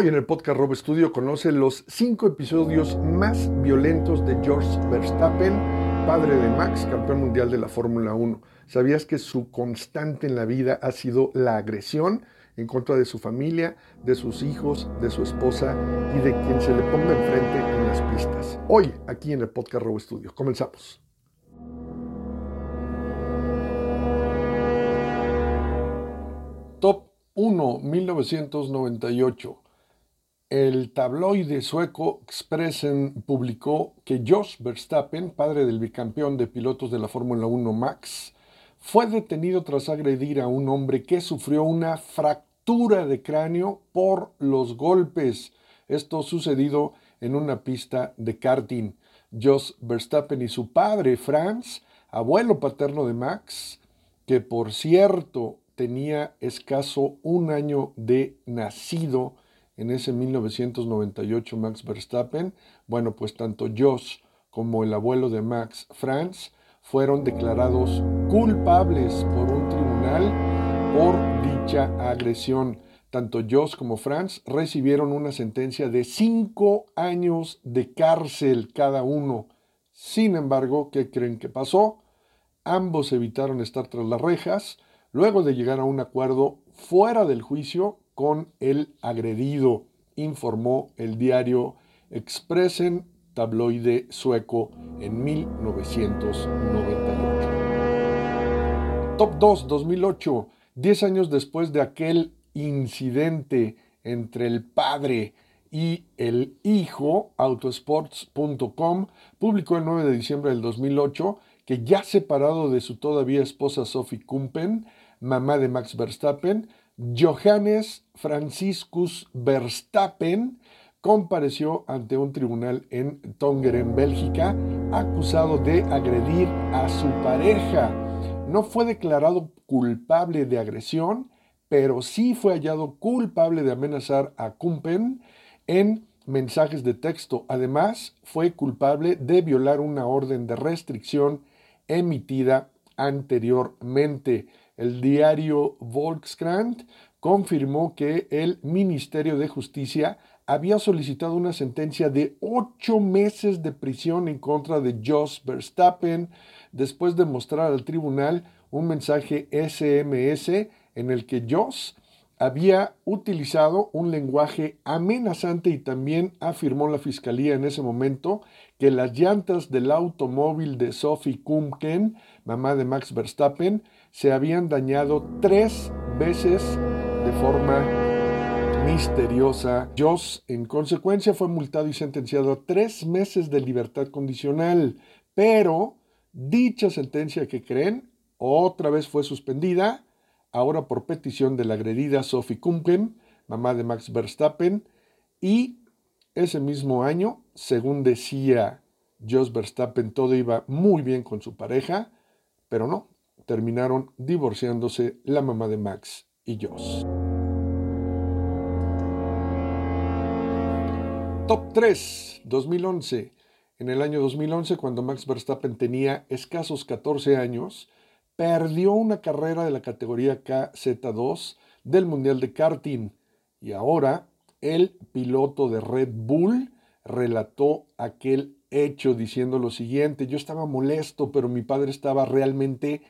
Hoy en el podcast Rob Studio conoce los cinco episodios más violentos de George Verstappen, padre de Max, campeón mundial de la Fórmula 1. ¿Sabías que su constante en la vida ha sido la agresión en contra de su familia, de sus hijos, de su esposa y de quien se le ponga enfrente en las pistas? Hoy, aquí en el podcast Rob Studio. Comenzamos. Top 1, 1998. El tabloide sueco Expressen publicó que Josh Verstappen, padre del bicampeón de pilotos de la Fórmula 1 Max, fue detenido tras agredir a un hombre que sufrió una fractura de cráneo por los golpes. Esto sucedido en una pista de karting. Josh Verstappen y su padre, Franz, abuelo paterno de Max, que por cierto tenía escaso un año de nacido, en ese 1998 Max Verstappen, bueno, pues tanto Josh como el abuelo de Max, Franz, fueron declarados culpables por un tribunal por dicha agresión. Tanto Josh como Franz recibieron una sentencia de cinco años de cárcel cada uno. Sin embargo, ¿qué creen que pasó? Ambos evitaron estar tras las rejas luego de llegar a un acuerdo fuera del juicio con el agredido, informó el diario Expressen, tabloide sueco, en 1998. Top 2, 2008, 10 años después de aquel incidente entre el padre y el hijo, autosports.com publicó el 9 de diciembre del 2008 que ya separado de su todavía esposa Sophie Kumpen, mamá de Max Verstappen, Johannes Franciscus Verstappen compareció ante un tribunal en Tongeren, Bélgica, acusado de agredir a su pareja. No fue declarado culpable de agresión, pero sí fue hallado culpable de amenazar a Kumpen en mensajes de texto. Además, fue culpable de violar una orden de restricción emitida anteriormente. El diario Volkskrant confirmó que el Ministerio de Justicia había solicitado una sentencia de ocho meses de prisión en contra de Jos Verstappen después de mostrar al tribunal un mensaje SMS en el que Jos había utilizado un lenguaje amenazante y también afirmó la fiscalía en ese momento que las llantas del automóvil de Sophie Kumken, mamá de Max Verstappen, se habían dañado tres veces de forma misteriosa. Joss, en consecuencia, fue multado y sentenciado a tres meses de libertad condicional, pero dicha sentencia que creen otra vez fue suspendida, ahora por petición de la agredida Sophie Kumken, mamá de Max Verstappen, y ese mismo año, según decía Jos Verstappen, todo iba muy bien con su pareja, pero no, terminaron divorciándose la mamá de Max y Jos. Top 3, 2011. En el año 2011, cuando Max Verstappen tenía escasos 14 años, perdió una carrera de la categoría KZ2 del Mundial de Karting y ahora el piloto de Red Bull relató aquel hecho diciendo lo siguiente, yo estaba molesto, pero mi padre estaba realmente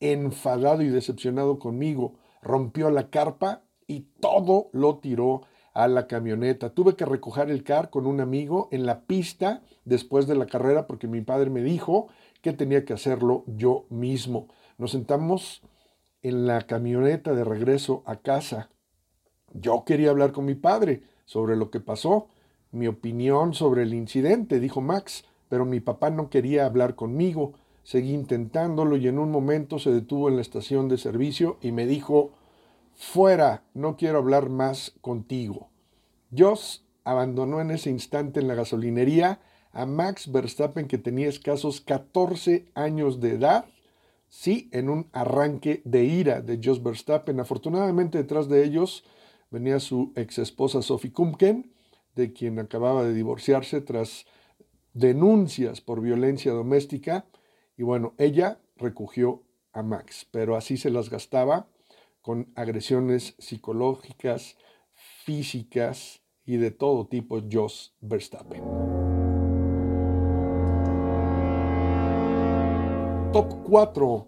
enfadado y decepcionado conmigo, rompió la carpa y todo lo tiró a la camioneta. Tuve que recoger el car con un amigo en la pista después de la carrera porque mi padre me dijo que tenía que hacerlo yo mismo. Nos sentamos en la camioneta de regreso a casa yo quería hablar con mi padre sobre lo que pasó, mi opinión sobre el incidente, dijo Max, pero mi papá no quería hablar conmigo. Seguí intentándolo y en un momento se detuvo en la estación de servicio y me dijo, fuera, no quiero hablar más contigo. Joss abandonó en ese instante en la gasolinería a Max Verstappen que tenía escasos 14 años de edad, sí, en un arranque de ira de Joss Verstappen. Afortunadamente detrás de ellos venía su ex esposa Sophie Kumken, de quien acababa de divorciarse tras denuncias por violencia doméstica. Y bueno, ella recogió a Max, pero así se las gastaba con agresiones psicológicas, físicas y de todo tipo Jos Verstappen. Top 4.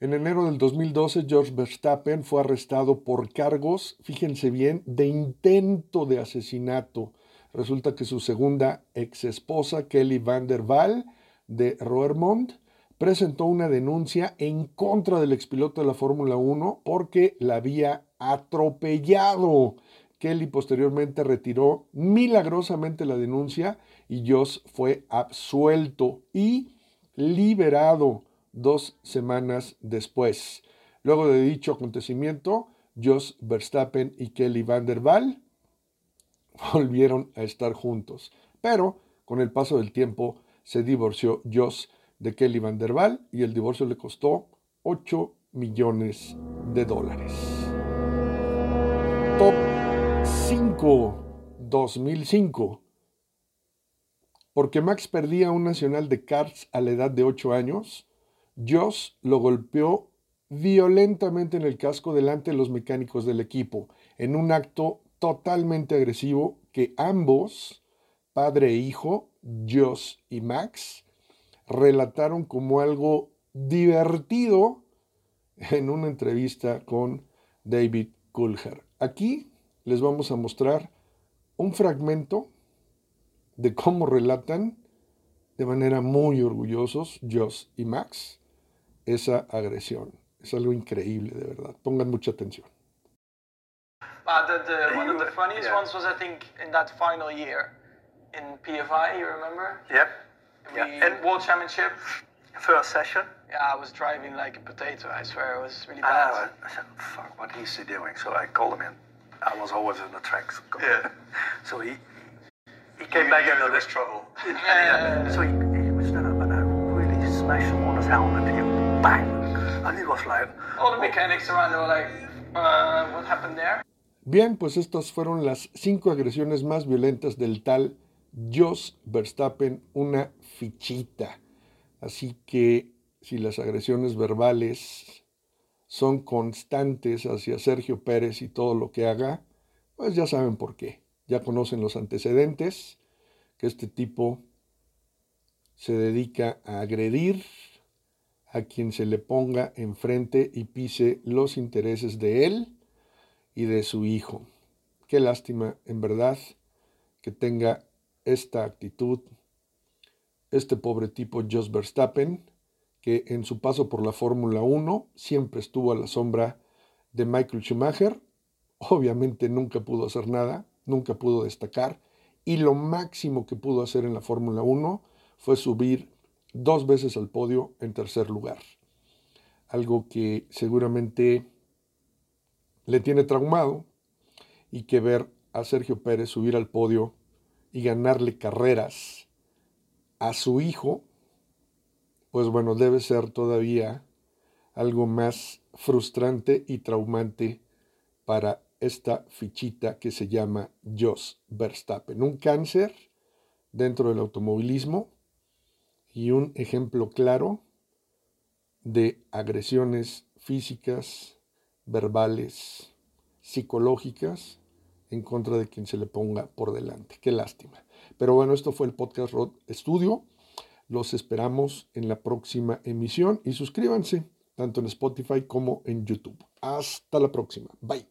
En enero del 2012, George Verstappen fue arrestado por cargos, fíjense bien, de intento de asesinato. Resulta que su segunda ex esposa, Kelly Van der Waal, de Roermond, presentó una denuncia en contra del expiloto de la Fórmula 1 porque la había atropellado. Kelly posteriormente retiró milagrosamente la denuncia y Joss fue absuelto y liberado dos semanas después. Luego de dicho acontecimiento, Jos Verstappen y Kelly Van der Waal volvieron a estar juntos. Pero con el paso del tiempo se divorció Jos de Kelly Van der Waal y el divorcio le costó 8 millones de dólares. Top 5 2005. Porque Max perdía un nacional de karts a la edad de 8 años, Joss lo golpeó violentamente en el casco delante de los mecánicos del equipo, en un acto totalmente agresivo que ambos, padre e hijo, Joss y Max, relataron como algo divertido en una entrevista con David Coulthard. Aquí les vamos a mostrar un fragmento de cómo relatan de manera muy orgullosos Joss y Max esa agresión. Es algo increíble, de verdad. Pongan mucha atención. Uh, the, the, one of the funniest yeah. ones was, I think, in that final year in PFI, you remember? Yep. We, yeah. In World Championship. First session. Yeah, I was driving like a potato. I swear it was really bad. I, I said, "Fuck, what is he doing?" So I called him in. I was always in the tracks. Yeah. So he he came back into this trouble. Yeah. yeah. So he, he was stood up and I really smashed him on his helmet. He bang, and he was like. All the mechanics around were like, uh, "What happened there?" Bien, pues estas fueron las cinco agresiones más violentas del tal Jos Verstappen, una fichita. Así que si las agresiones verbales son constantes hacia Sergio Pérez y todo lo que haga, pues ya saben por qué. Ya conocen los antecedentes, que este tipo se dedica a agredir a quien se le ponga enfrente y pise los intereses de él y de su hijo. Qué lástima, en verdad, que tenga esta actitud este pobre tipo Jos Verstappen, que en su paso por la Fórmula 1 siempre estuvo a la sombra de Michael Schumacher, obviamente nunca pudo hacer nada, nunca pudo destacar, y lo máximo que pudo hacer en la Fórmula 1 fue subir dos veces al podio en tercer lugar. Algo que seguramente le tiene traumado y que ver a Sergio Pérez subir al podio y ganarle carreras a su hijo, pues bueno, debe ser todavía algo más frustrante y traumante para esta fichita que se llama Jos Verstappen. Un cáncer dentro del automovilismo y un ejemplo claro de agresiones físicas, verbales, psicológicas en contra de quien se le ponga por delante. Qué lástima. Pero bueno, esto fue el podcast Rod Studio. Los esperamos en la próxima emisión y suscríbanse tanto en Spotify como en YouTube. Hasta la próxima. Bye.